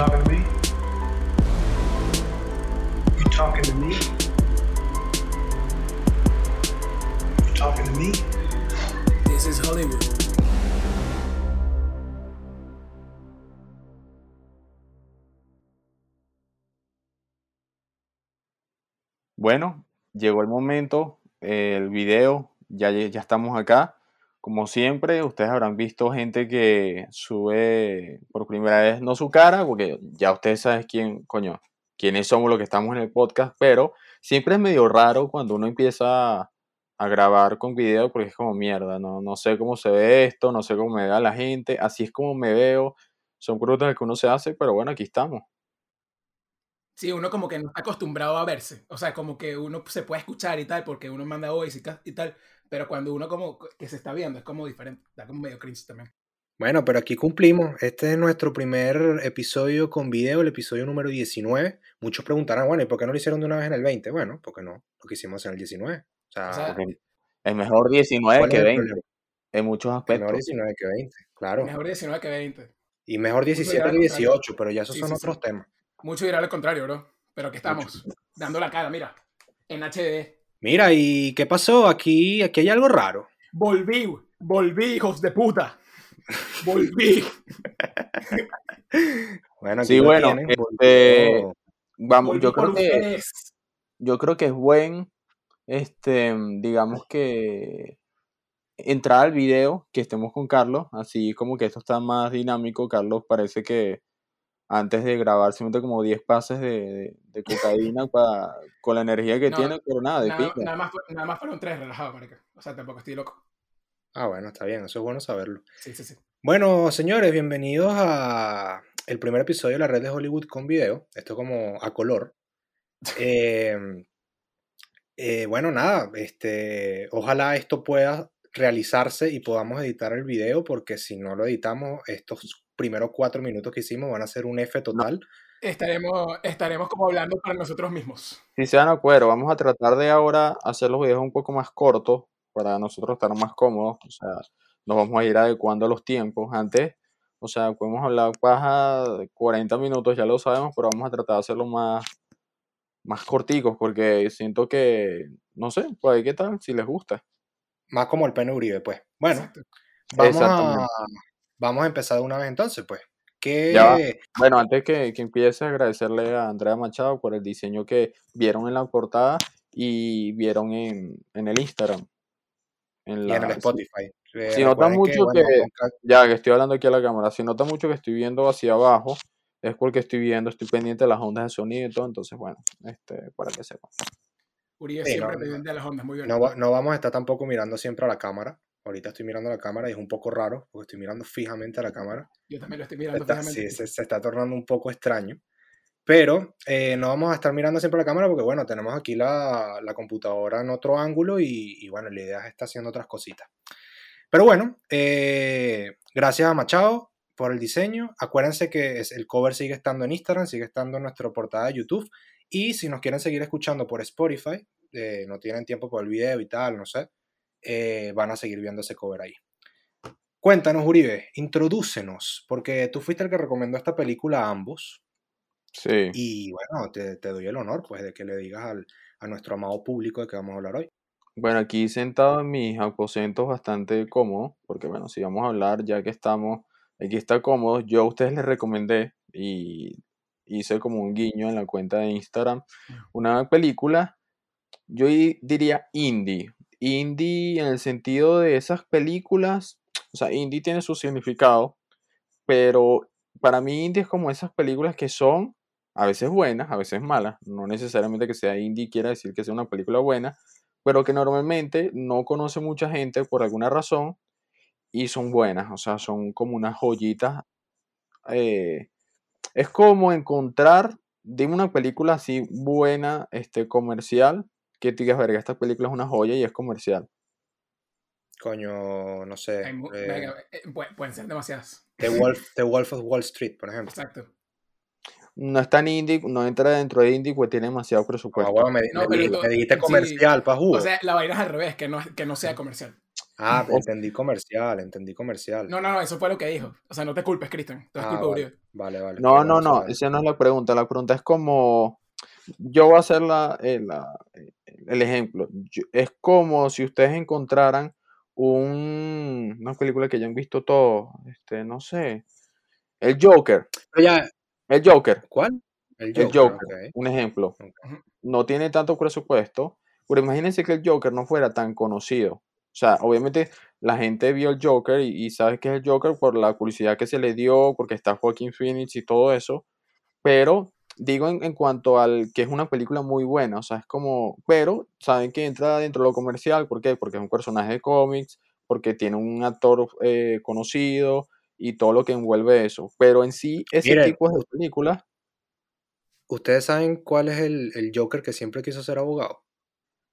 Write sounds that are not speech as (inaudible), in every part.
talking to me? You talking to me? You talking to me? This is Hollywood. Bueno, llegó el momento, eh, el video, ya, ya estamos acá. Como siempre, ustedes habrán visto gente que sube por primera vez, no su cara, porque ya ustedes saben quién, coño, quiénes somos los que estamos en el podcast, pero siempre es medio raro cuando uno empieza a grabar con video porque es como mierda, no, no sé cómo se ve esto, no sé cómo me ve la gente, así es como me veo, son preguntas que uno se hace, pero bueno, aquí estamos. Sí, uno como que no está acostumbrado a verse. O sea, como que uno se puede escuchar y tal, porque uno manda voice y tal. Pero cuando uno como que se está viendo, es como diferente. Da como medio cringe también. Bueno, pero aquí cumplimos. Este es nuestro primer episodio con video, el episodio número 19. Muchos preguntarán, bueno, ¿y por qué no lo hicieron de una vez en el 20? Bueno, porque no, lo que hicimos en el 19. O sea, O sea, Porque es mejor 19 ¿cuál que es el 20 problema? en muchos Mejor aspectos. 19 que 20, claro. Mejor 19 que 20. Y mejor 17 dirán que lo contrario. 18, pero ya esos Sí, son sí, otros sí. temas. Mucho dirá lo contrario, bro. Pero aquí estamos, dando la cara, mira. En HD. Mira, ¿y qué pasó? Aquí, aquí hay algo raro. Volví, volví, hijos de puta. Volví. (laughs) Bueno, aquí Sí, bueno, este, Vamos, volví yo creo que ustedes. yo creo que es buen, este, digamos que entrar al video, que estemos con Carlos, así como que esto está más dinámico. Carlos parece que antes de grabar se mete como 10 pases de, de- de cocaína pa- con la energía que No, tiene, pero nada, de Nada, nada más, nada más fueron tres relajados, marica. O sea, tampoco estoy loco. Ah, bueno, está bien, eso es bueno saberlo. Sí, sí, sí. Bueno, señores, bienvenidos a el primer episodio de la red de Hollywood con video. Esto como a color. (laughs) Eh, eh, bueno, nada, este, ojalá esto pueda realizarse y podamos editar el video, porque si no lo editamos, estos primeros cuatro minutos que hicimos van a ser un F total. Estaremos, estaremos como hablando para nosotros mismos. Si se dan acuerdo, vamos a tratar de ahora hacer los videos un poco más cortos para nosotros estar más cómodos. O sea, nos vamos a ir adecuando a los tiempos. Antes, o sea, podemos hablar paja de 40 minutos, ya lo sabemos, pero vamos a tratar de hacerlo más, más corticos porque siento que, no sé, pues ahí qué tal, si les gusta. Más como el pene Uribe, pues. Bueno, Exacto. vamos a. vamos a empezar de una vez entonces, pues. ¿Qué. Bueno, antes que, que empiece, agradecerle a Andrea Machado por el diseño que vieron en la portada y vieron en, en el Instagram. En y en el Spotify? Eh, Si nota recuerden mucho bueno, que- Ya que estoy hablando aquí a la cámara, si nota mucho que estoy viendo hacia abajo, es porque estoy viendo, estoy pendiente de las ondas de sonido y todo, entonces bueno, este, para que sepan. Uribe Sí, siempre no, pendiente de las ondas, muy bien. No, no vamos a estar tampoco mirando siempre a la cámara. Ahorita estoy mirando a la cámara y es un poco raro porque estoy mirando fijamente a la cámara. Yo también lo estoy mirando Está- fijamente. sí, se, se está tornando un poco extraño. Pero eh, no vamos a estar mirando siempre a la cámara porque, bueno, tenemos aquí la, la computadora en otro ángulo y, y, bueno, la idea es estar haciendo otras cositas. Pero bueno, eh, gracias a Machado por el diseño. Acuérdense que es- el cover sigue estando en Instagram, sigue estando en nuestra portada de YouTube. Y si nos quieren seguir escuchando por Spotify, eh, no tienen tiempo por el video y tal, no sé, eh, van a seguir viendo ese cover ahí. Cuéntanos, Uribe, introdúcenos, porque tú fuiste el que recomendó esta película a ambos. Sí. Y bueno, te, te doy el honor, pues, de que le digas al- a nuestro amado público de que vamos a hablar hoy. Bueno, aquí sentado en mis aposentos bastante cómodo, porque bueno, si vamos a hablar, ya que estamos, aquí está cómodo, yo a ustedes les recomendé y hice como un guiño en la cuenta de Instagram, una película, yo diría indie, indie en el sentido de esas películas, o sea, indie tiene su significado, pero para mí indie es como esas películas que son a veces buenas, a veces malas, no necesariamente que sea indie quiera decir que sea una película buena, pero que normalmente no conoce mucha gente por alguna razón y son buenas, o sea, son como unas joyitas. eh, es como encontrar, dime una película así buena, este, comercial, que tú digas, verga, esta película es una joya y es comercial. Coño, no sé. Hay eh, venga, eh, pu- pueden ser demasiadas. The, Wolf, The Wolf of Wall Street, por ejemplo. Exacto. No es tan indie, no entra dentro de indie, pues tiene demasiado Ah, presupuesto. bueno, me, No, me pero dijiste sí. comercial, pa' jugo. O sea, la vaina es al revés, que no, que no sea comercial. Ah, entendí comercial, entendí comercial. No, no, no, eso fue lo que dijo. O sea, no te culpes, Cristian. Es Ah, culpa vale, Uribe. vale, vale. No, no, no, esa no es la pregunta. La pregunta es como, yo voy a hacer la, eh, la- eh, el ejemplo. Yo- es como si ustedes encontraran un, una película que ya han visto todos, este, no sé, el Joker, ya, el Joker, ¿cuál? El el Joker, Joker, ok. un ejemplo. No tiene tanto presupuesto, pero imagínense que el Joker no fuera tan conocido. O sea, obviamente la gente vio el Joker y, y sabe que es el Joker por la publicidad que se le dio, porque está Joaquin Phoenix y todo eso. Pero digo en, en cuanto al que es una película muy buena, o sea, es como, pero saben que entra dentro de lo comercial, ¿por qué? Porque es un personaje de cómics, porque tiene un actor eh, conocido y todo lo que envuelve eso. Pero en sí, ese Miren, tipo de películas, ¿Ustedes saben cuál es el, el Joker que siempre quiso ser abogado?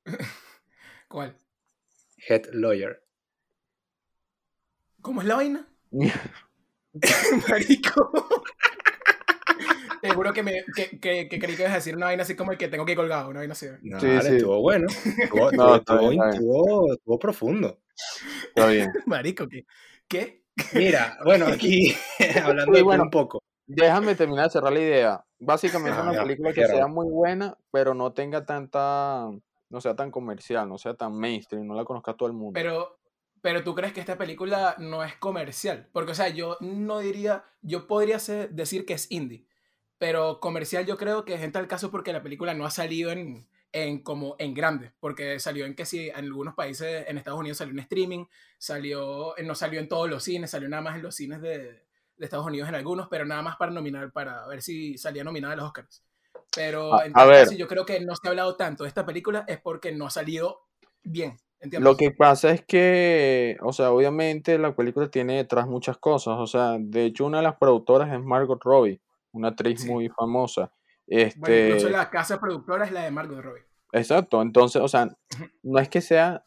(laughs) ¿Cuál? Head Lawyer. ¿Cómo es la vaina? (laughs) (laughs) Marico. Te juro que, me, que, que, que creí que ibas a decir una vaina así como el que tengo que ir colgado, una vaina así. No, Sí, sí. estuvo bueno. (laughs) Estuvo, No, estuvo- está bien, estuvo- está bien. estuvo- estuvo profundo. está bien. (laughs) Marico, ¿qué? ¿Qué? Mira, bueno, aquí (laughs) hablando Sí, de bueno. un poco. Déjame terminar de cerrar la idea. Básicamente Ah, una ya, película que sea muy buena, pero no tenga tanta, no sea tan comercial, no sea tan mainstream, no la conozca todo el mundo. Pero, pero tú crees que esta película no es comercial. Porque, o sea, yo no diría, yo podría ser- decir que es indie. Pero comercial yo creo que es en tal caso porque la película no ha salido en, en como en grande. Porque salió en que sí, en algunos países, en Estados Unidos salió en streaming, salió, no salió en todos los cines, salió nada más en los cines de, de Estados Unidos en algunos, pero nada más para nominar, para ver si salía nominada a los Oscars. Pero A- en a tal ver. caso yo creo que no se ha hablado tanto de esta película es porque no ha salido bien. ¿entiendes? Lo que pasa es que, o sea, obviamente la película tiene detrás muchas cosas. O sea, de hecho una de las productoras es Margot Robbie, una actriz Sí. muy famosa. Bueno, Este, incluso la casa productora es la de Margot Robbie. exacto. Entonces, o sea, no es que sea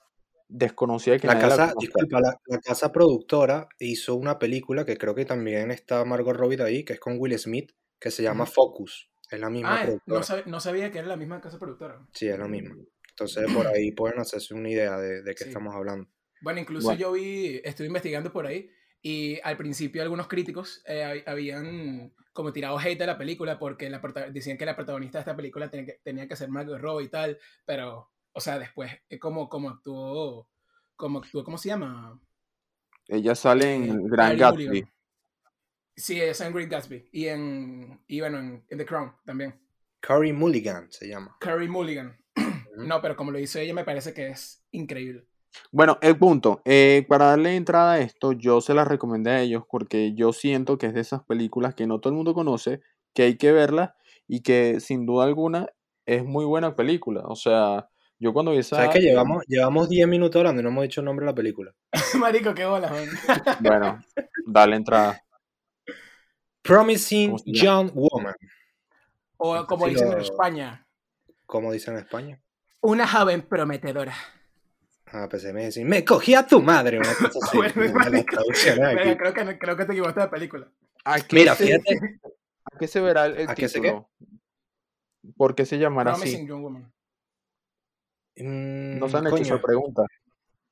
desconocida que La la casa, conozca. disculpa, la, la casa productora hizo una película que creo que también está Margot Robbie de ahí, que es con Will Smith, que se llama. Focus. Es la misma Ah, productora. no, sab- no sabía que era la misma casa productora. Sí, es la misma. Entonces por ahí pueden hacerse una idea de, de qué Sí. estamos hablando. Bueno, incluso Bueno. yo vi, estuve investigando por ahí y al principio algunos críticos eh, hab- habían como tirado hate a la película porque la decían que la protagonista de esta película tenía que, tenía que ser Margot Robbie y tal, pero, o sea, después, eh, como, como actuó, como actuó, ¿cómo se llama? Ella sale en Eh, Grand Carey Gatsby. Sí, es en Great Gatsby y en, y bueno, en, en The Crown también. Carrie Mulligan se llama. Carrie Mulligan. (clears throat) No, pero como lo hizo ella me parece que es increíble. Bueno, el punto, eh, para darle entrada a esto, yo se las recomendé a ellos porque yo siento que es de esas películas que no todo el mundo conoce, que hay que verla y que sin duda alguna es muy buena película. O sea, yo cuando vi esa... ¿Sabes que llevamos, llevamos 10 minutos hablando y no hemos dicho el nombre de la película? (laughs) Marico, qué bola, man. (laughs) Bueno, dale entrada. Promising. Young Woman, O como Sí, dicen en España, como dicen en España. una joven prometedora. Ah, pensé me decir, me cogí a tu madre, una cosa (laughs) así. Mira, creo, que, creo que te equivocaste de película. ¿A qué Mira, se- fíjate, (laughs) ¿A qué se verá el, el ¿A qué se qué? título? ¿Por qué se llamará así? Woman. No mm, se han hecho coño, esa pregunta.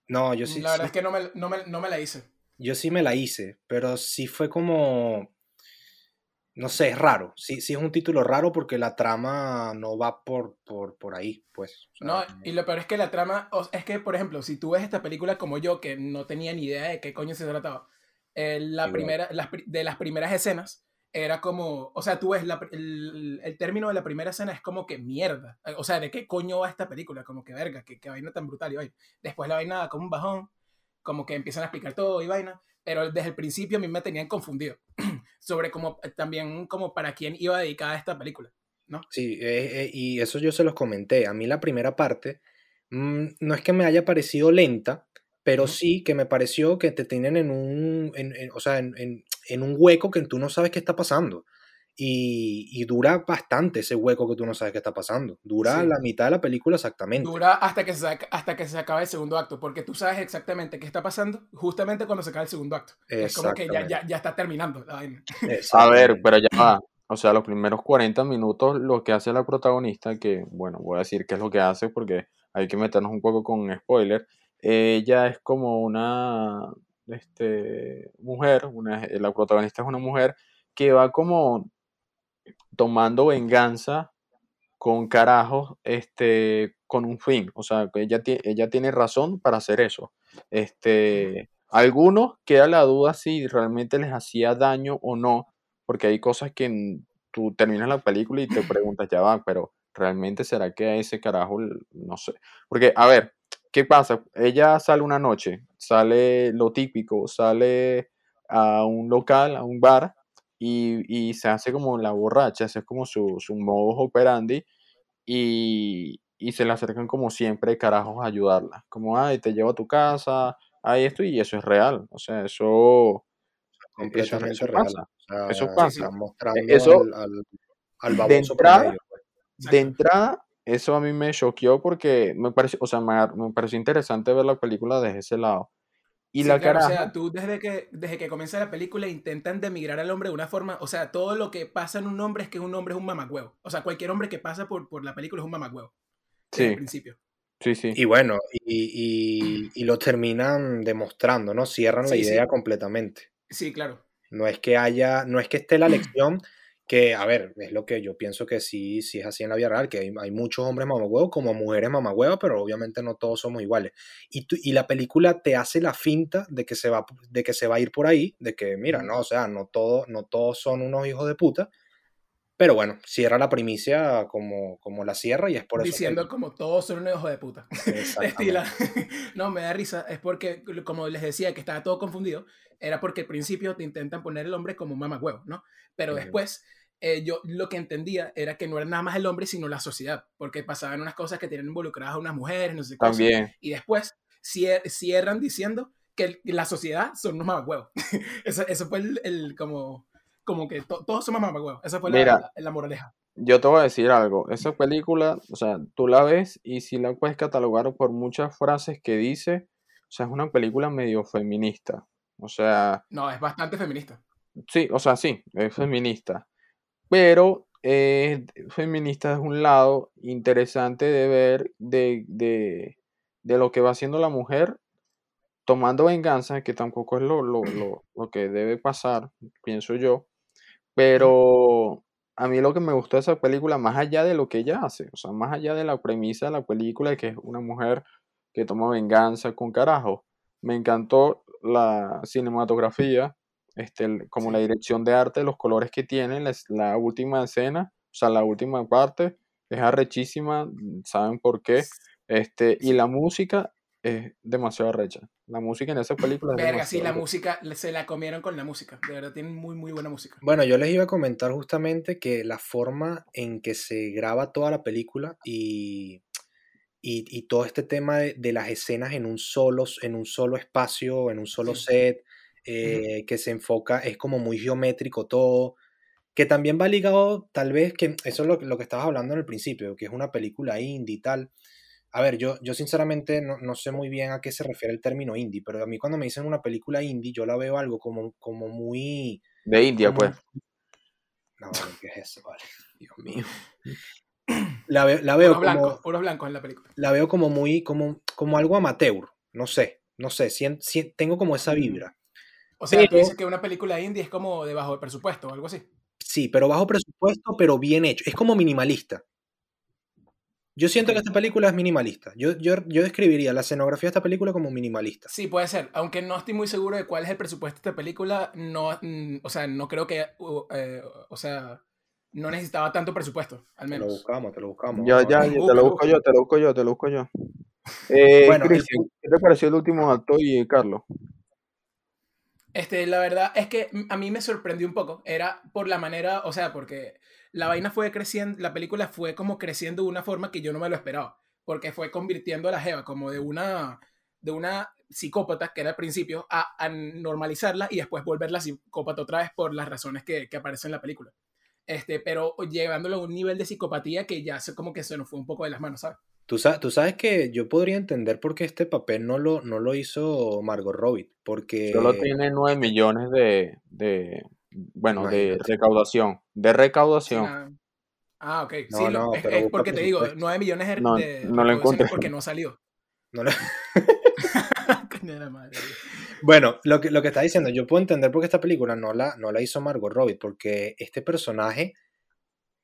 no, yo sí, la verdad sí- es que no me, no, me, no me la hice. yo sí me la hice, pero sí fue como, no sé, es raro. Sí, sí es un título raro porque la trama no va por, por, por ahí, pues. o sea, No, y lo peor es que la trama, es que, por ejemplo, si tú ves esta película como yo, que no tenía ni idea de qué coño se trataba, eh, la primera, las de las primeras escenas, era como, o sea, tú ves la el, el término de la primera escena es como que mierda, o sea, ¿de qué coño va esta película? Como que verga, qué, vaina tan brutal y. Después la vaina como un bajón, como que empiezan a explicar todo y vaina, pero desde el principio a mí me tenían confundido (clears throat) sobre cómo, eh, también como para quién iba dedicada esta película. Sí, eh, eh, y eso yo se los comenté. A mí la primera parte mm, no es que me haya parecido lenta, pero sí que me pareció que te tienen en un, en- en- o sea, en- en un hueco que tú no sabes qué está pasando. Y, y dura bastante ese hueco que tú no sabes qué está pasando. Dura Sí. la mitad de la película exactamente. Dura hasta que, se saca- hasta que se acabe el segundo acto, porque tú sabes exactamente qué está pasando justamente cuando se acaba el segundo acto. Es como que ya, ya, ya está terminando la vaina. A ver, pero ya va. O sea, los primeros 40 minutos lo que hace la protagonista, que bueno, voy a decir qué es lo que hace porque hay que meternos un poco con spoiler, ella es como una este, mujer, una, la protagonista es una mujer que va como tomando venganza con carajos, este, con un fin. O sea, ella, ella tiene razón para hacer eso. Este, algunos queda la duda si realmente les hacía daño o no, porque hay cosas que tú terminas la película y te preguntas, ya va, pero realmente será que a ese carajo, no sé. Porque, a ver, ¿qué pasa? Ella sale una noche, sale lo típico, sale a un local, a un bar, y, se hace como la borracha, ese es como su, su modus operandi, y, se le acercan como siempre carajos a ayudarla, como, ay, te llevo a tu casa, hay esto, y eso es real, o sea, eso... Completamente eso, real. Pasa. eso pasa. mostrando eso, al, al, de entrada, de entrada, eso a mí me choqueó porque me pareció, o sea, me, me pareció interesante ver la película desde ese lado. Y la cara. O sea, tú desde que, desde que comienza la película intentan demigrar al hombre de una forma. O sea, todo lo que pasa en un hombre es que un hombre es un mamagüevo. O sea, cualquier hombre que pasa por, por la película es un mamagüevo. Sí. Al principio. Sí, sí. Y bueno, y, y, lo terminan demostrando, ¿no? Cierran la idea completamente. Sí, claro. No es que haya, no es que esté la lección que, a ver, es lo que yo pienso que sí, sí es así en la vida real, que hay, hay muchos hombres mamagüevos como mujeres mamagüevas, pero obviamente no todos somos iguales. Y, y la película te hace la finta de que, se va, de que se va a ir por ahí, de que, mira, no, o sea, no, todo, no todos son unos hijos de puta, pero bueno, cierra la primicia como, como la cierra y es por eso. Diciendo como todos son unos hijos de puta. (laughs) Estila. (laughs) no, me da risa. Es porque, como les decía, que estaba todo confundido. Era porque al principio te intentan poner el hombre como mamagüevo, ¿no? Pero después eh, yo lo que entendía era que no era nada más el hombre, sino la sociedad, porque pasaban unas cosas que tenían involucradas a unas mujeres, no sé qué. También. y después cierran diciendo que la sociedad son unos mamagüevos. (laughs) eso, eso fue el, como, como que todos somos mamagüevos. Esa fue la, la, moraleja. Yo te voy a decir algo. Esa película, o sea, tú la ves y si la puedes catalogar por muchas frases que dice, o sea, es una película medio feminista. O sea. No, es bastante feminista. Sí, o sea, sí, es feminista pero eh, feminista es un lado interesante de ver de, de, de, lo que va haciendo la mujer tomando venganza, que tampoco es lo, lo, lo, (clears throat) lo, que debe pasar, pienso yo, pero a mí lo que me gustó de esa película, más allá de lo que ella hace, o sea, más allá de la premisa de la película, que es una mujer que toma venganza con carajo, me encantó la cinematografía, este, como la dirección de arte, los colores que tiene, la, última escena, o sea, la última parte, es arrechísima, mm, saben por qué, este, y la música es demasiado arrecha. La música en esa película es Verga, sí, la música, se la comieron con la música, de verdad, tienen muy, muy buena música. Bueno, yo les iba a comentar justamente que la forma en que se graba toda la película y y, todo este tema de, las escenas en un solo, en un solo espacio, en un solo set, eh, que se enfoca, es como muy geométrico todo, que también va ligado tal vez, que eso es lo, lo que estabas hablando en el principio, que es una película indie y tal. A ver, yo, yo sinceramente no, no, sé muy bien a qué se refiere el término indie, pero a mí cuando me dicen una película indie, yo la veo algo como, como muy... De India, pues. No, ¿qué es eso? Vale, (laughs) Dios mío. La, (clears throat) la veo como... Blanco, blancos en la película. La veo como muy, como, como algo amateur, no sé, no sé, tengo como esa vibra. O sea, tú dices que una película indie es como de bajo presupuesto o algo así. Sí, pero bajo presupuesto, pero bien hecho. Es como minimalista. Yo siento que esta película es minimalista. Yo, yo, yo, describiría la escenografía de esta película como minimalista. Sí, puede ser. Aunque no estoy muy seguro de cuál es el presupuesto de esta película, no, mm, o sea, no creo que, eh, o sea, no necesitaba tanto presupuesto, al menos. Te lo buscamos, te lo buscamos. Ya, ya, te lo busco yo, te lo busco yo, te lo busco yo. Eh, bueno, ¿qué te pareció el último acto y Carlos? Este, la verdad es que a mí me sorprendió un poco. Era por la manera, o sea, porque la vaina fue creciendo, la película fue como creciendo de una forma que yo no me lo esperaba. Porque fue convirtiendo a la Jeva como de una, de una psicópata, que era al principio, a, normalizarla y después volverla psicópata otra vez por las razones que, que aparecen en la película. Este, pero llevándolo a un nivel de psicopatía que ya se, como que se nos fue un poco de las manos, ¿sabes? Tú, sabes, que yo podría entender por qué este papel no lo, no lo hizo Margot Robbie, porque... Solo tiene 9 millones de, de bueno, de recaudación, de recaudación. Ah, ok. sí, es, porque te digo, 9 millones de, no, no lo encontré. porque no salió. No lo... (laughs) Bueno, lo que, lo que está diciendo, yo puedo entender por qué esta película no la, no la hizo Margot Robbie, porque este personaje,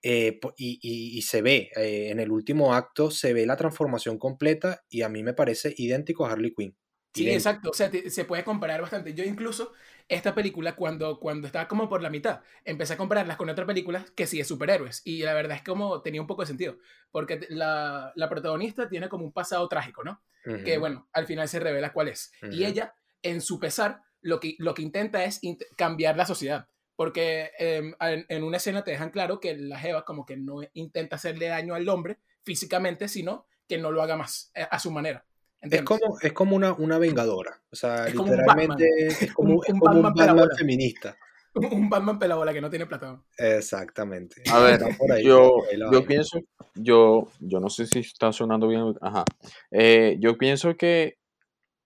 eh, y, y- y se ve, eh, en el último acto, se ve la transformación completa y a mí me parece idéntico a Harley Quinn. Sí, Idéntico. exacto. O sea, te- se puede comparar bastante. Yo incluso esta película, cuando, cuando estaba como por la mitad, empecé a compararlas con otras películas que sí de superhéroes. Y la verdad es como tenía un poco de sentido. Porque la, la protagonista tiene como un pasado trágico, ¿no? Que Ujú, bueno, al final se revela cuál es. Y Ujú. ella, en su pesar, lo que, lo que intenta es int- cambiar la sociedad. Porque em, en, en una escena te dejan claro que la Jeva como que no intenta hacerle daño al hombre físicamente, sino que no lo haga más eh, a su manera. Es como, es como una, una vengadora. O sea, Es como un literalmente es como, Un- es un un Batman Batman pelabola. feminista. (laughs) un Batman pelabola que no tiene plata. Exactamente. A ver, Va por ahí, yo, por ahí la yo pienso, yo, yo no sé si está sonando bien, ajá. Eh, yo pienso que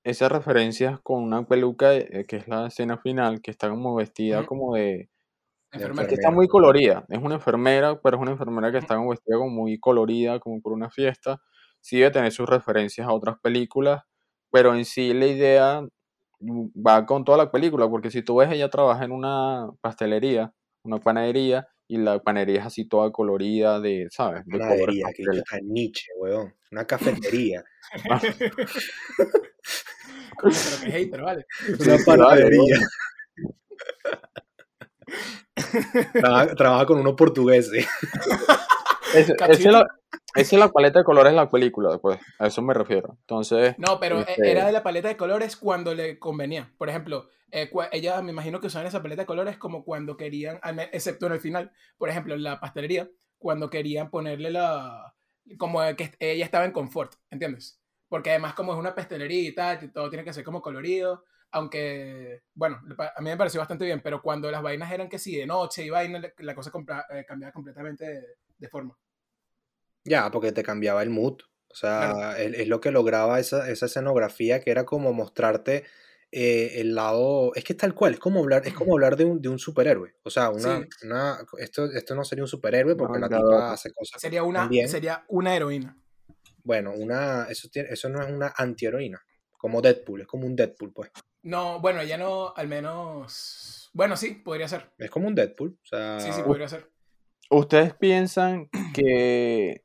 esas referencias con una peluca, eh, que es la escena final, que está como vestida como de, Enfermera. que está muy colorida, es una enfermera, pero es una enfermera que está como vestida como muy colorida, como por una fiesta, sí debe tener sus referencias a otras películas, pero en sí la idea va con toda la película, porque si tú ves, ella trabaja en una pastelería, una panadería, y la panadería es así toda colorida, de, ¿sabes? De Panadería, que está Nietzsche, weón. Una (laughs) cafetería. (laughs) Coño, pero que hater, vale. Una sí, vale, panadería. (laughs) Trabaja, trabaja con unos portugueses. Ese- Cachito. esa es la, esa es la paleta de colores de la película, pues, a eso me refiero. Entonces, No, pero eh, Este- era de la paleta de colores cuando le convenía. Por ejemplo, eh, ella me imagino que usaban esa paleta de colores como cuando querían, excepto en el final, por ejemplo, en la pastelería, cuando querían ponerle la. como que ella estaba en confort, ¿entiendes? Porque además, como es una pastelería y tal, todo tiene que ser como colorido. Aunque, bueno, a mí me pareció bastante bien, pero cuando las vainas eran que sí, de noche y vaina, la- cosa eh, cambiaba completamente de, de forma. Ya, porque te cambiaba el mood. O sea, Claro. es, es lo que lograba esa, esa escenografía que era como mostrarte eh, el lado. Es que es tal cual, es como hablar, es como hablar de un, de un superhéroe. O sea, una, Sí. una, esto, esto no sería un superhéroe porque la vengador. tipa hace cosas Sería una, también. sería una heroína. Bueno, una, eso, tiene, eso no es una antiheroína. Como Deadpool, es como un Deadpool, pues. No, bueno, ya no, al menos. Bueno, sí, podría ser. Es como un Deadpool. O sea, Sí, sí, podría ser. ¿ustedes piensan (clears throat) que,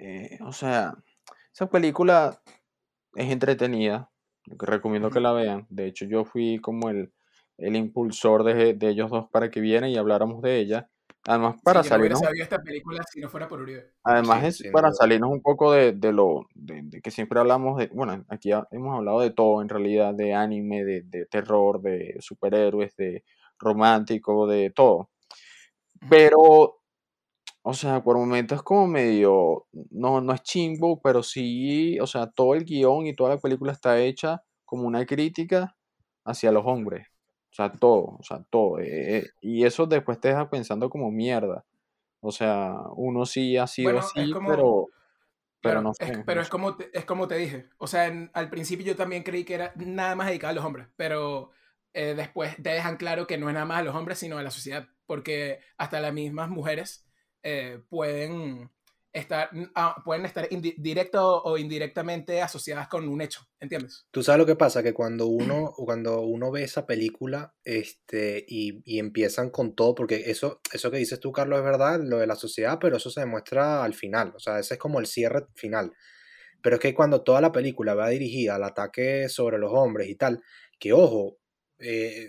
eh, o sea, esa película es entretenida? Recomiendo que la vean. De hecho, yo fui como el, el impulsor de, de ellos dos para que vieran y habláramos de ella. Además, para sí, no esta película si no fuera por Uribe. Además Sí, es para salirnos un poco de, de lo de, de que siempre hablamos de, bueno, aquí ya hemos hablado de todo en realidad, de anime, de, de terror, de superhéroes, de romántico, de todo. Pero, o sea, por momentos es como medio, no, no es chimbo, pero sí, o sea, todo el guion y toda la película está hecha como una crítica hacia los hombres. O sea, todo, o sea, todo. eh, eh, y eso después te deja pensando como mierda. O sea, uno sí ha sido Bueno, es así, como- pero, pero no es- sé. pero no es como, te, es como te dije. O sea, en- al principio yo también creí que era nada más dedicado a los hombres, pero eh, después te dejan claro que no es nada más a los hombres, sino a la sociedad, porque hasta las mismas mujeres eh, pueden estar, ah, pueden estar directo o indirectamente asociadas con un hecho, ¿entiendes? Tú sabes lo que pasa, que cuando uno, (clears throat) cuando uno ve esa película este, y, y empiezan con todo, porque eso, eso que dices tú, Carlos, es verdad, lo de la sociedad, pero eso se demuestra al final, o sea, ese es como el cierre final. Pero es que cuando toda la película va dirigida al ataque sobre los hombres y tal, que ojo, eh,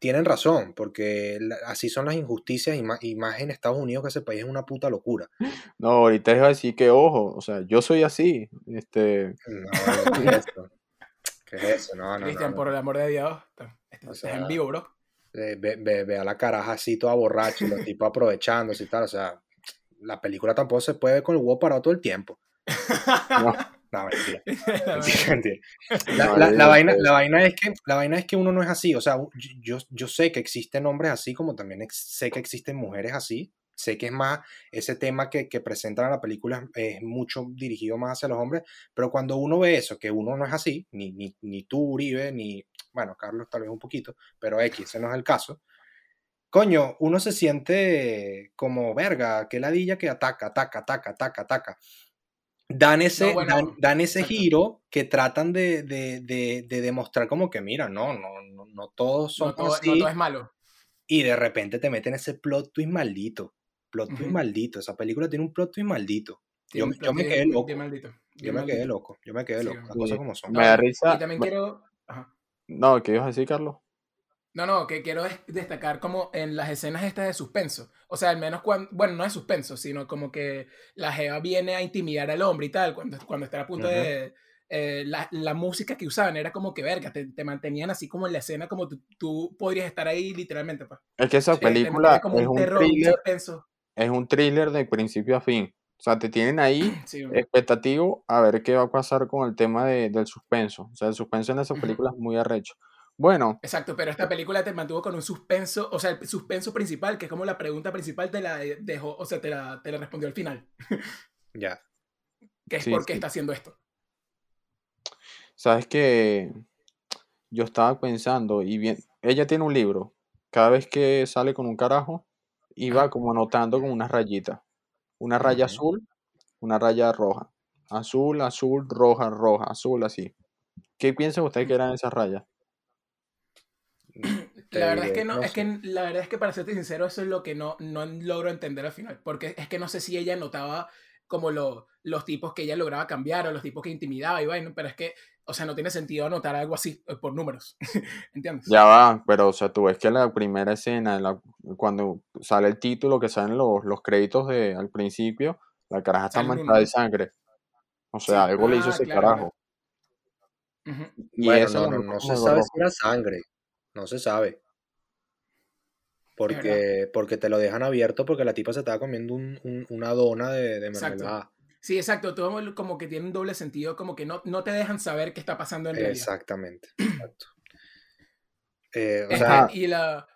tienen razón, porque así son las injusticias y más, y más en Estados Unidos, que ese país es una puta locura. (laughs) No, ahorita iba a decir que, ojo, o sea, yo soy así. Este, No, ¿qué es eso? ¿Qué es eso? No, no, Cristian, no. por el amor de Dios, estás O estás sea, en vivo, bro. Ve, ve- ve a la caraja así toda borracha los tipos aprovechándose y tal. O sea, la película tampoco se puede ver con el huevo parado todo el tiempo. no, (laughs) No, mentira. La (laughs) mentira, verdad. (laughs) mentira. (laughs) La, no, la- yo la digo vaina, la, vaina es que, la vaina es que uno no es así. O sea, yo, yo sé que existen hombres así, como también ex- sé que existen mujeres así. Sé que es más, ese tema que, que presentan en la película es, es mucho dirigido más hacia los hombres, pero cuando uno ve eso, que uno no es así, ni, ni, ni tú, Uribe, ni, bueno, Carlos tal vez un poquito, pero X, ese no es el caso, coño, uno se siente como verga, que ladilla que ataca, ataca, ataca, ataca, ataca. Dan ese, No, bueno, dan, dan ese giro que tratan de, de- de- de demostrar como que, mira, no, no, no, no todos son No todo, no todo es malo. Y de repente te meten ese plot twist maldito. Plot twist maldito. Esa película tiene un plot twist maldito. Yo, me- yo quedé loco. Yo me quedé loco. Yo me quedé Sí, loco. Las Sí. cosas como son. Me da No, risa. Y también me- quiero... ajá. No, ¿qué ibas a decir, Carlos? No, no, que quiero des- destacar como en las escenas estas de suspenso. O sea, al menos cuando, bueno, no de suspenso, sino como que la Jeva viene a intimidar al hombre y tal, cuando, cuando está a punto de... eh, la, la música que usaban era como que, verga, te, te mantenían así como en la escena, como tú, podrías estar ahí literalmente, pues. Es que esa película como es un un terror, thriller, es un thriller de principio a fin. O sea, te tienen ahí (clears throat) Sí, expectativo a ver qué va a pasar con el tema de- del suspenso. O sea, el suspenso en esa Ujú. película es muy arrecho. Bueno, Exacto, pero esta película te mantuvo con un suspenso, o sea, el suspenso principal, que es como la pregunta principal, te la dejó, o sea, te la, te la respondió al final, (laughs) Ya. que es Sí, por qué sí. está haciendo esto. sabes que yo estaba pensando y bien, ella tiene un libro. Cada vez que sale con un carajo, iba como anotando con unas rayitas. Una raya azul, una raya roja. Azul, azul, roja, roja, azul, así. ¿Qué piensa usted que eran esas rayas? (clears throat) La verdad es que no, no es sé. que la verdad es que para serte sincero, eso es lo que no, no logro entender al final. Porque es que no sé si ella notaba como lo- los tipos que ella lograba cambiar o los tipos que intimidaba y bueno, pero es que, o sea, no tiene sentido anotar algo así eh, por números. (laughs) ¿Entiendes? Ya va, pero o sea, tú ves que la primera escena, la- cuando sale el título, que salen los, los créditos de, al principio, la caraja está manchada de sangre. O Sí. sea, algo le hizo Ah, ese claro, carajo. claro. Y Bueno, eso no, no, no se sabe si era sangre. No se sabe. Porque, porque te lo dejan abierto porque la tipa se estaba comiendo un- un- una dona de, de mermelada. Sí, exacto. Todo como que tiene un doble sentido, como que no, no te dejan saber qué está pasando en realidad. Exactamente. (clears throat) Exacto. Eh, o Este, sea, y la.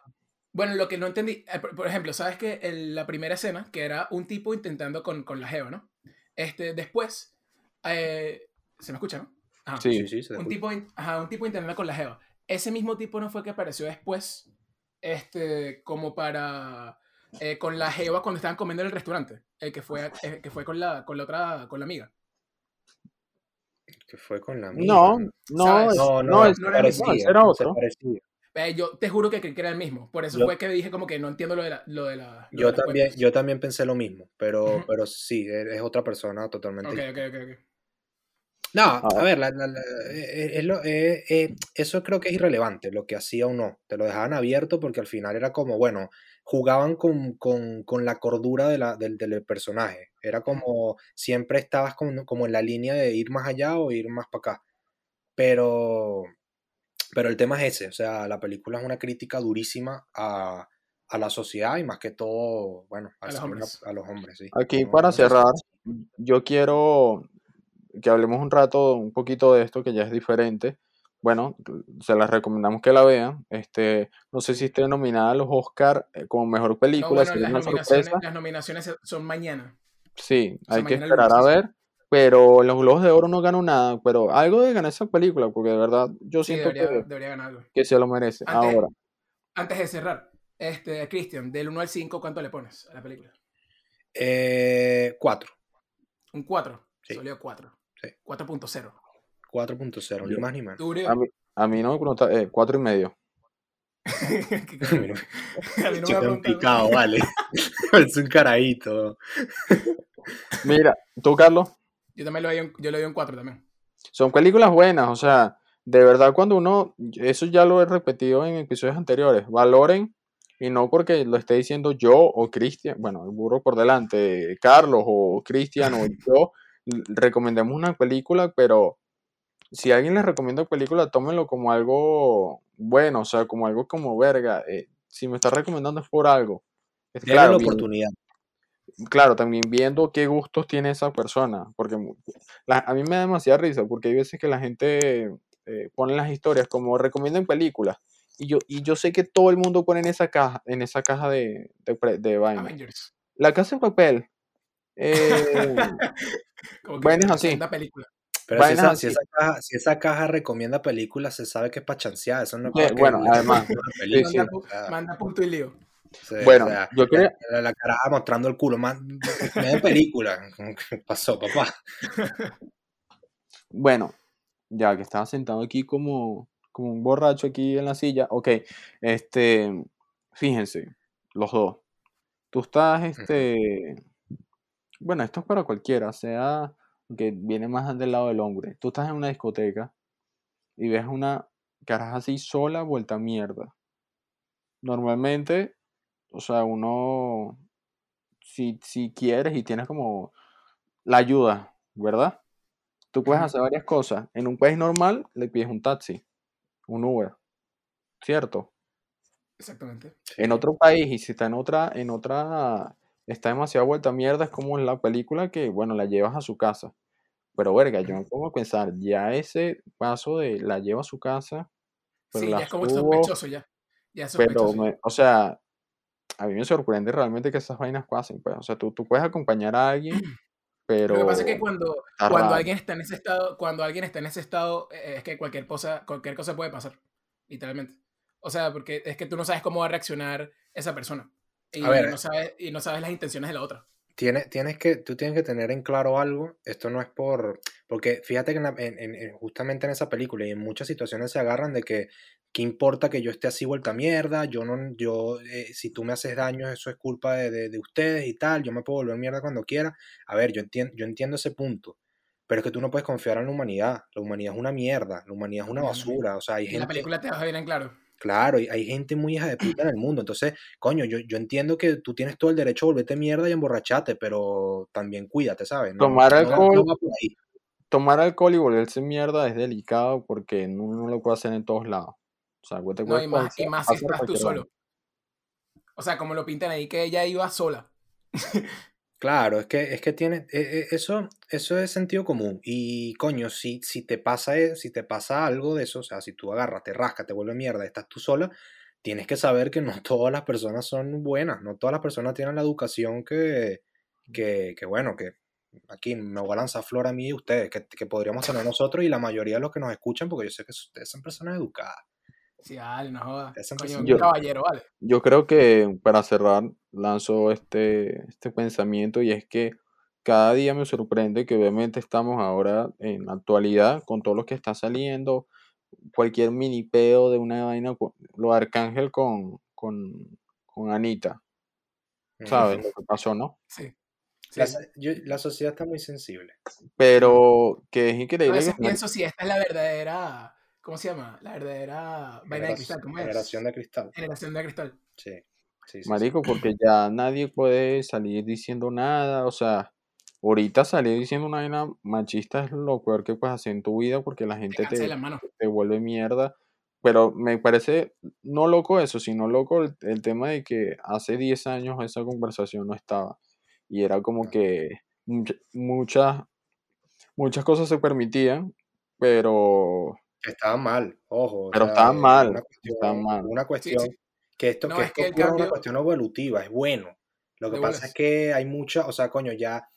Bueno, lo que no entendí, eh, por, ejemplo, ¿sabes que el- la primera escena, que era un tipo intentando con, con la Geo, ¿no? Este, después, eh, ¿se me escucha, no? Ajá. Sí. sí, sí, se Un escucha. tipo, ajá, un tipo intentando con la Geo. Ese mismo tipo no fue que apareció después, este, como para. eh, con la Geo cuando estaban comiendo en el restaurante. El que fue, el que fue con la, con la otra, con la amiga. que fue con la amiga. No, no, No, no, no, es- no era parecía. ese era otro. parecía. Eh, yo te juro que creí que era el mismo. Por eso Yo- fue que dije como que no entiendo lo de la. Lo de la lo Yo de también, cuentas. yo también pensé lo mismo, pero, Ujú. pero sí, es es otra persona totalmente Ok, diferente. ok, ok, ok. No, A a ver. ver, la- la- la- eh, es lo- eh, eh, eso creo que es irrelevante, lo que hacía o no. Te lo dejaban abierto porque al final era como, bueno, jugaban con, con- con la cordura de la- del, del personaje. Era como, siempre estabas como, como en la línea de ir más allá o ir más para acá. Pero, pero el tema es ese, o sea, la película es una crítica durísima a, a la sociedad y más que todo, bueno, A los hombres. a los hombres, sí. Aquí para cerrar, yo quiero que hablemos un rato, un poquito de esto que ya es diferente. Bueno, se las recomendamos que la vean. Este, no sé si esté nominada a los Oscar eh, como mejor No, película, bueno, las nominaciones, sorpresa. las nominaciones son mañana. Sí, O sea, hay que esperar a ver. Pero los Globos de Oro no ganó nada, pero algo de ganar esa película, porque de verdad yo Sí, siento debería, que, debería ganar algo. que se lo merece. Antes, Ahora, antes de cerrar, este, Cristian, del 1 al 5, ¿cuánto le pones a la película? Eh, cuatro. Un 4. Sí. Salió 4. Sí. 4.0. 4.0, ni más ni menos. A mí, a mí no me pregunta, eh, cuatro y medio. (laughs) (laughs) A mí no me Chico ha preguntado. picado, vale. (laughs) es un carajito. Mira, tú, Carlos, Yo también lo doy un, yo le doy un 4 también. son películas buenas, o sea, de verdad cuando uno, eso ya lo he repetido en episodios anteriores, valoren y no porque lo esté diciendo yo o Cristian, bueno, el burro por delante, Carlos o Cristian o yo, recomendemos una película, pero si alguien les recomienda película, tómenlo como algo bueno, o sea, como algo como verga, eh, si me está recomendando es por algo. Es claro, la oportunidad. claro, también viendo qué gustos tiene esa persona, porque la- a mí me da demasiada risa, porque hay veces que la gente eh, pone las historias como recomiendan películas, y yo, y yo sé que todo el mundo pone en esa caja, en esa caja de, de, de vaina. Avengers. La casa de papel. eh, (laughs) Como Vainas así. película. Pero si esa, si así. esa caja, si esa caja recomienda películas, se sabe que es para chancear. Eso no es Eh, que bueno, le además, (laughs) película, sí. Manda, pu- o sea, manda punto y lío. Bueno, o sea, yo quería- la, la caraja mostrando el culo, más de película. ¿Qué pasó, papá? (laughs) Bueno, ya que estaba sentado aquí como, como un borracho aquí en la silla, ok, este, fíjense, los dos. Tú estás, este, bueno, esto es para cualquiera, sea que viene más del lado del hombre. Tú estás en una discoteca y ves una caraja así sola, vuelta a mierda. Normalmente, o sea, uno, si, si quieres y tienes como la ayuda, ¿verdad? Tú puedes hacer varias cosas. En un país normal le pides un taxi, un Uber, ¿cierto? Exactamente. En otro país y si está en otra, en otra, está demasiado vuelta a mierda, es como en la película que, bueno, la llevas a su casa. Pero verga, yo me pongo a pensar, ya ese paso de la llevo a su casa, pero Sí, la ya es como subo, sospechoso ya. Ya pero, sospechoso. ya. me- o sea, a mí me sorprende realmente que esas vainas pasen, pues. O sea, tú, tú puedes acompañar a alguien, (clears throat) Lo que pasa es que pero cuando, cuando raro. alguien está en ese estado, cuando alguien está en ese estado, eh, es que cualquier cosa, cualquier cosa puede pasar, literalmente. O sea, porque es que tú no sabes cómo va a reaccionar esa persona. Y A ver, no sabes, y no sabes las intenciones de la otra. Tienes, tienes que, tú tienes que tener en claro algo. Esto no es por. Porque fíjate que en la- en- en- en- justamente en esa película y en muchas situaciones se agarran de que. ¿Qué importa que yo esté así vuelta a mierda? Yo no, yo, eh, si tú me haces daño, eso es culpa de, de- de ustedes y tal. Yo me puedo volver mierda cuando quiera. A ver, yo entiendo, yo entiendo ese punto. Pero es que tú no puedes confiar en la humanidad. La humanidad es una mierda. La humanidad es una basura. O sea, hay y en la gente. película te deja bien en claro. Claro, y hay gente muy hija de puta en el mundo. Entonces, coño, yo, yo entiendo que tú tienes todo el derecho a volverte mierda y emborracharte, pero también cuídate, ¿sabes? No, Tomar no, alcohol, no tomar alcohol y volverse mierda es delicado porque uno no lo puede hacer en todos lados. O sea, cualquier No, y más, cosa y más si estás tú solo. lado. O sea, como lo pintan ahí, que ella iba sola. (laughs) Claro, es que, es que tiene, e- e- eso, eso es sentido común. Y coño, si, si te pasa, e- si te pasa algo de eso, o sea, si tú agarras, te rascas, te vuelve mierda, estás tú sola, tienes que saber que no (laughs) todas las personas son buenas, no todas las personas tienen la educación que, que, que bueno, que aquí me voy a lanzar flor a mí y ustedes, que, que podríamos tener nosotros y la mayoría de los que nos escuchan, porque yo sé que ustedes son personas educadas. Sí, dale, no jodas. Coño, Yo- caballero, vale. Yo creo que para cerrar lanzo este, este pensamiento y es que cada día me sorprende que obviamente estamos ahora en la actualidad con todo lo que está saliendo, cualquier mini peo de una vaina, lo de Arcángel con, con, con Anita, ¿sabes? Lo que pasó, ¿no? Sí. Sí. La, so- yo- la sociedad está muy sensible. Pero que es A increíble veces que pienso si esta es la verdadera. ¿Cómo se llama? La verdadera vaina de cristal. ¿Cómo es? Generación de cristal. Generación de cristal. Sí, sí, sí, sí. Marico, porque ya nadie puede salir diciendo nada, o sea, ahorita salir diciendo una vaina machista es lo peor que puedes hacer en tu vida porque la Te gente te, la mano. te vuelve mierda, pero me parece no loco eso, sino loco el, el tema de que hace 10 años esa conversación no estaba y era como que much- muchas, muchas cosas se permitían, pero Estaban mal, ojo. o Pero sea, estaban es mal, Una cuestión, estaban mal. Una Sí, cuestión sí. Que esto, No, que es esto que el ocurra es una cambio- cuestión evolutiva, es bueno. Lo que De pasa es que hay mucha, o sea, coño, ya,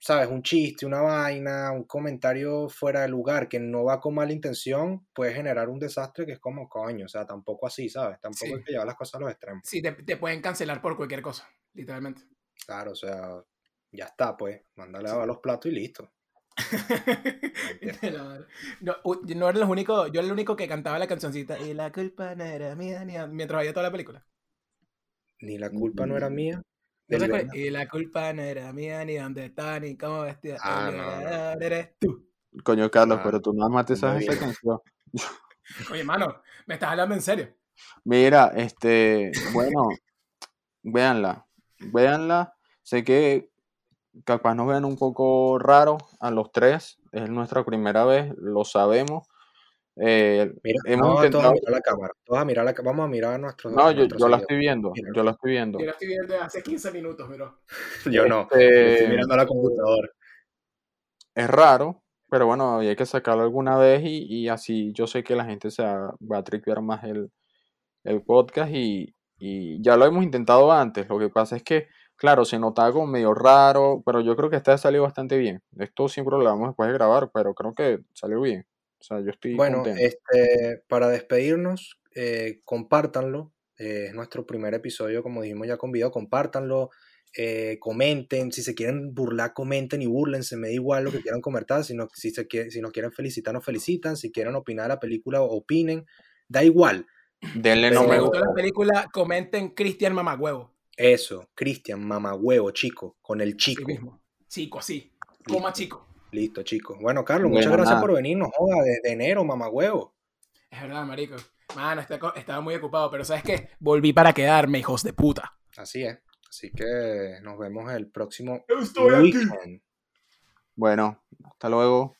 sabes, un chiste, una vaina, un comentario fuera de lugar que no va con mala intención, puede generar un desastre que es como, coño, o sea, tampoco así, ¿sabes? Tampoco Sí. hay que llevar las cosas a los extremos. Sí, te, te pueden cancelar por cualquier cosa, literalmente. Claro, o sea, ya está, pues, mándale a Sí. los platos y listo. (laughs) No, no era los únicos, yo era el único que cantaba la cancioncita y la culpa no era mía ni a-", mientras veía toda la película. Ni la culpa no era mía. ¿No del te acuerdas? Berna- Y la culpa no era mía ni dónde está ni cómo vestida. Ah, no, eres tú. coño Carlos, Ah, pero tú nada más te sabes esa canción. Oye, mano, me estás hablando en serio. Mira, este, bueno, véanla, véanla. Sé que capaz nos vean un poco raro a los tres, es nuestra primera vez, lo sabemos. Eh, Mira, hemos vamos a todos a intentado, mirar la cámara. Todos a mirar la, vamos a mirar a nuestros no, a yo, nuestros yo la estoy viendo, Mira. yo la estoy viendo. Yo la estoy viendo hace 15 minutos, pero. (laughs) Yo no. estoy Este, mirando a la computadora. es raro, pero bueno, hay que sacarlo alguna vez y, y así yo sé que la gente se va, va a tripear más el, el podcast y, y ya lo hemos intentado antes. Lo que pasa es que, claro, se notaba como medio raro, pero yo creo que esta salió bastante bien. Esto siempre lo grabamos después de grabar, pero creo que salió bien. O sea, yo estoy Bueno, contento. este, para despedirnos, eh, compártanlo, Eh, es nuestro primer episodio, como dijimos ya con video. Compártanlo, eh, comenten. Si se quieren burlar, comenten y burlense. Me da igual lo que quieran comentar. Si, no- si, se quiere- si nos quieren felicitar, nos felicitan. Si quieren opinar la película, opinen. Da igual. Denle Si no me gustó la gusta. película, comenten Cristian Mamagüevo. Eso, Cristian, mamagüevo, chico, con el Sí chico. mismo. Chico, así. Coma chico. Listo, chicos. Bueno, Carlos, muchas Bueno, gracias nada. por venir. No joda, desde enero, mamagüevo. Es verdad, marico. Mano, estaba muy ocupado, pero ¿sabes qué? Volví para quedarme, hijos de puta. Así es. Así que nos vemos el próximo Estoy aquí. Bueno, hasta luego.